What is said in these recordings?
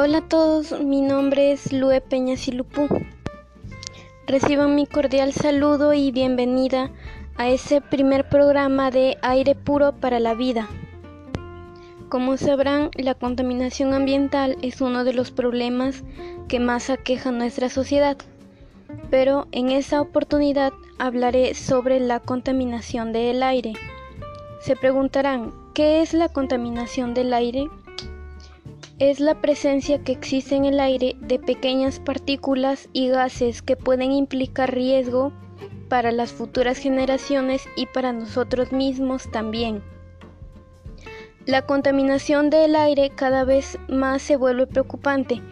Hola a todos, mi nombre es Lue Peña Silupú. Reciban mi cordial saludo y bienvenida a este primer programa de Aire Puro para la Vida. Como sabrán, la contaminación ambiental es uno de los problemas que más aqueja nuestra sociedad, pero en esta oportunidad hablaré sobre la contaminación del aire. Se preguntarán, ¿qué es la contaminación del aire? Es la presencia que existe en el aire de pequeñas partículas y gases que pueden implicar riesgo para las futuras generaciones y para nosotros mismos también. La contaminación del aire cada vez más se vuelve preocupante,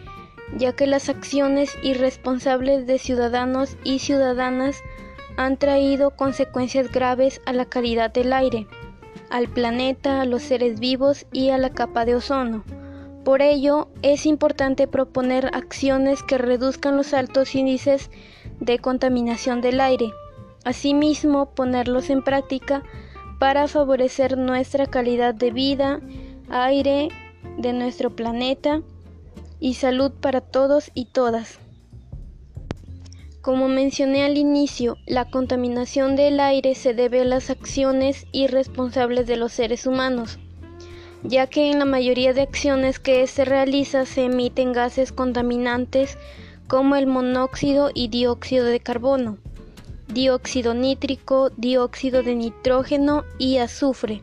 ya que las acciones irresponsables de ciudadanos y ciudadanas han traído consecuencias graves a la calidad del aire, al planeta, a los seres vivos y a la capa de ozono. Por ello, es importante proponer acciones que reduzcan los altos índices de contaminación del aire. Asimismo, ponerlos en práctica para favorecer nuestra calidad de vida, aire de nuestro planeta y salud para todos y todas. Como mencioné al inicio, la contaminación del aire se debe a las acciones irresponsables de los seres humanos, ya que en la mayoría de acciones que se realiza se emiten gases contaminantes como el monóxido y dióxido de carbono dióxido nítrico, dióxido de nitrógeno y azufre.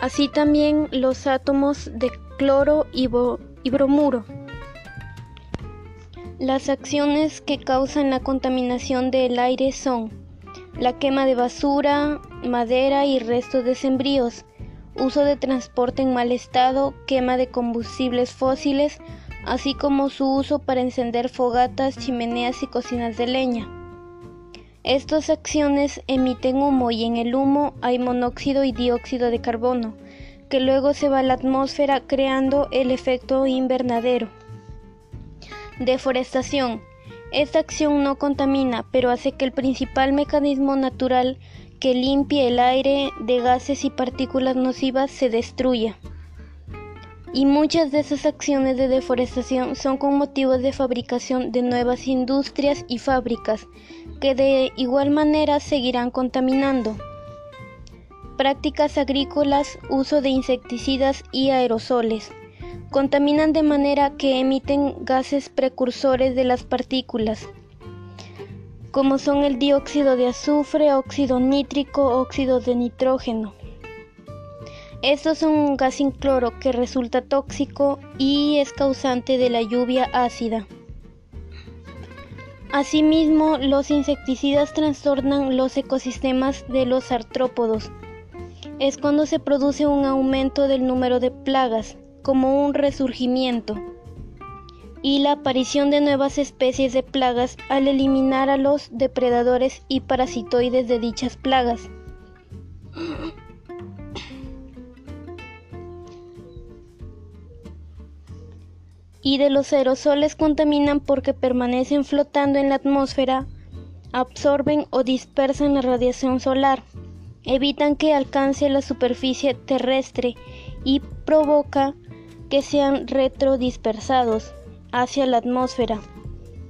Así también los átomos de cloro y, bromuro. Las acciones que causan la contaminación del aire son la quema de basura, madera y restos de sembríos, uso de transporte en mal estado, quema de combustibles fósiles, así como su uso para encender fogatas, chimeneas y cocinas de leña. Estas acciones emiten humo y en el humo hay monóxido y dióxido de carbono, que luego se va a la atmósfera creando el efecto invernadero. Deforestación. Esta acción no contamina, pero hace que el principal mecanismo natural que limpie el aire de gases y partículas nocivas se destruya y muchas de esas acciones de deforestación son con motivos de fabricación de nuevas industrias y fábricas que de igual manera seguirán contaminando. Prácticas agrícolas, uso de insecticidas y aerosoles. Contaminan de manera que emiten gases precursores de las partículas, como son el dióxido de azufre, óxido nítrico, óxido de nitrógeno. Estos son un gas cloro que resulta tóxico y es causante de la lluvia ácida. Asimismo, los insecticidas trastornan los ecosistemas de los artrópodos. Es cuando se produce un aumento del número de plagas, como un resurgimiento, y la aparición de nuevas especies de plagas al eliminar a los depredadores y parasitoides de dichas plagas. y de los aerosoles contaminan porque permanecen flotando en la atmósfera, absorben o dispersan la radiación solar, evitan que alcance la superficie terrestre y provoca que sean retrodispersados hacia la atmósfera,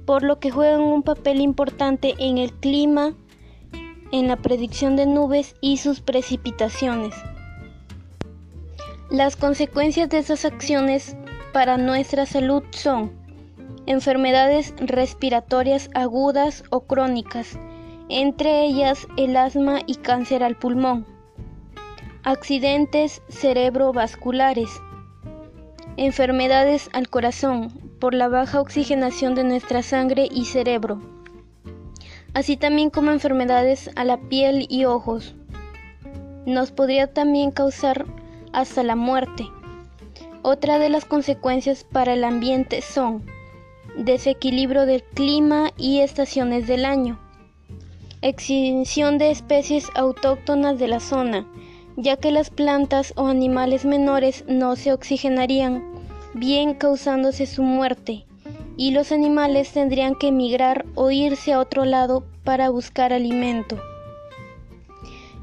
por lo que juegan un papel importante en el clima, en la predicción de nubes y sus precipitaciones. Las consecuencias de esas acciones para nuestra salud son enfermedades respiratorias agudas o crónicas, entre ellas el asma y cáncer al pulmón, accidentes cerebrovasculares, enfermedades al corazón por la baja oxigenación de nuestra sangre y cerebro, así también como enfermedades a la piel y ojos. Nos podría también causar hasta la muerte. Otra de las consecuencias para el ambiente son desequilibrio del clima y estaciones del año, extinción de especies autóctonas de la zona, ya que las plantas o animales menores no se oxigenarían bien causándose su muerte, y los animales tendrían que emigrar o irse a otro lado para buscar alimento.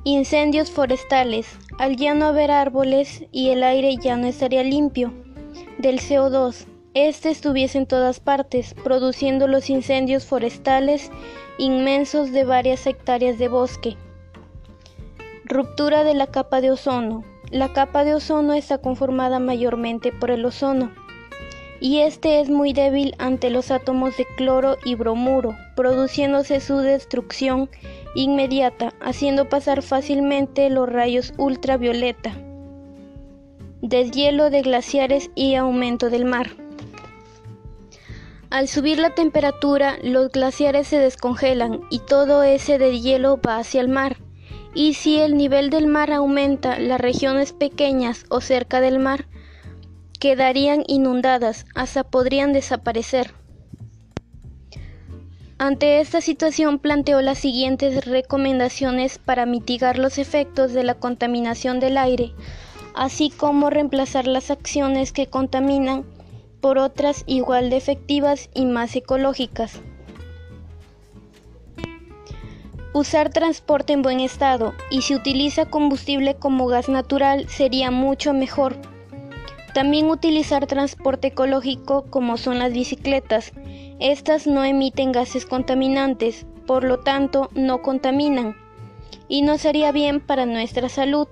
Incendios forestales. Al ya no haber árboles y el aire ya no estaría limpio del CO2, Este estuviese en todas partes, produciendo los incendios forestales inmensos de varias hectáreas de bosque. Ruptura de la capa de ozono. La capa de ozono está conformada mayormente por el ozono, y este es muy débil ante los átomos de cloro y bromuro, produciéndose su destrucción inmediata, haciendo pasar fácilmente los rayos ultravioleta, deshielo de glaciares y aumento del mar. Al subir la temperatura, los glaciares se descongelan y todo ese deshielo va hacia el mar. Y si el nivel del mar aumenta, las regiones pequeñas o cerca del mar quedarían inundadas, hasta podrían desaparecer. Ante esta situación planteó las siguientes recomendaciones para mitigar los efectos de la contaminación del aire, así como reemplazar las acciones que contaminan por otras igual de efectivas y más ecológicas. Usar transporte en buen estado y si utiliza combustible como gas natural sería mucho mejor también utilizar transporte ecológico como son las bicicletas. Estas no emiten gases contaminantes, por lo tanto no contaminan y no sería bien para nuestra salud.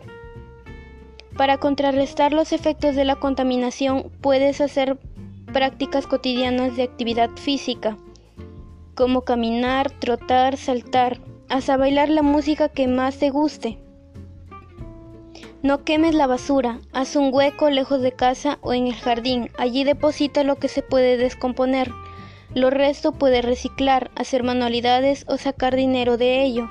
Para contrarrestar los efectos de la contaminación puedes hacer prácticas cotidianas de actividad física, como caminar, trotar, saltar, hasta bailar la música que más te guste. No quemes la basura, haz un hueco lejos de casa o en el jardín, allí deposita lo que se puede descomponer. Lo resto puede reciclar, hacer manualidades o sacar dinero de ello.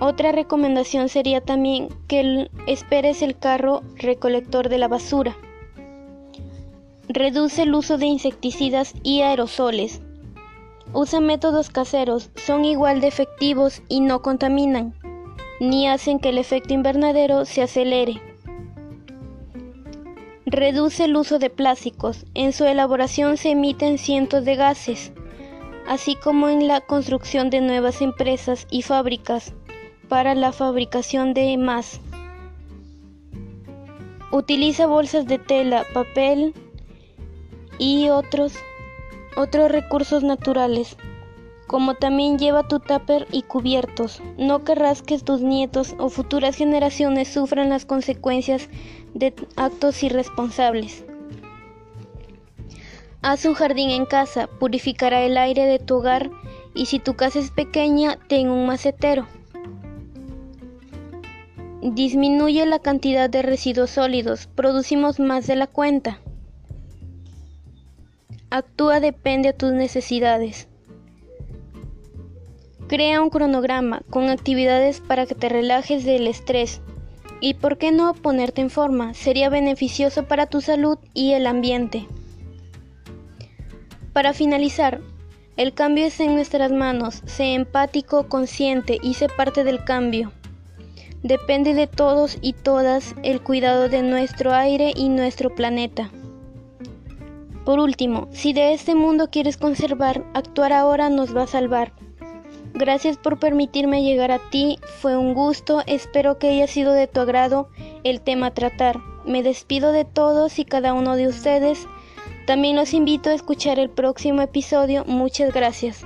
Otra recomendación sería también que esperes el carro recolector de la basura. Reduce el uso de insecticidas y aerosoles. Usa métodos caseros, son igual de efectivos y no contaminan ni hacen que el efecto invernadero se acelere. Reduce el uso de plásticos. En su elaboración se emiten cientos de gases, así como en la construcción de nuevas empresas y fábricas para la fabricación de más. Utiliza bolsas de tela, papel y otros, otros recursos naturales como también lleva tu tupper y cubiertos. No querrás que tus nietos o futuras generaciones sufran las consecuencias de actos irresponsables. Haz un jardín en casa, purificará el aire de tu hogar y si tu casa es pequeña, ten un macetero. Disminuye la cantidad de residuos sólidos, producimos más de la cuenta. Actúa depende a tus necesidades. Crea un cronograma con actividades para que te relajes del estrés. Y por qué no ponerte en forma, sería beneficioso para tu salud y el ambiente. Para finalizar, el cambio está en nuestras manos, sé empático, consciente y sé parte del cambio. Depende de todos y todas el cuidado de nuestro aire y nuestro planeta. Por último, si de este mundo quieres conservar, actuar ahora nos va a salvar. Gracias por permitirme llegar a ti, fue un gusto, espero que haya sido de tu agrado el tema a tratar. Me despido de todos y cada uno de ustedes. También los invito a escuchar el próximo episodio. Muchas gracias.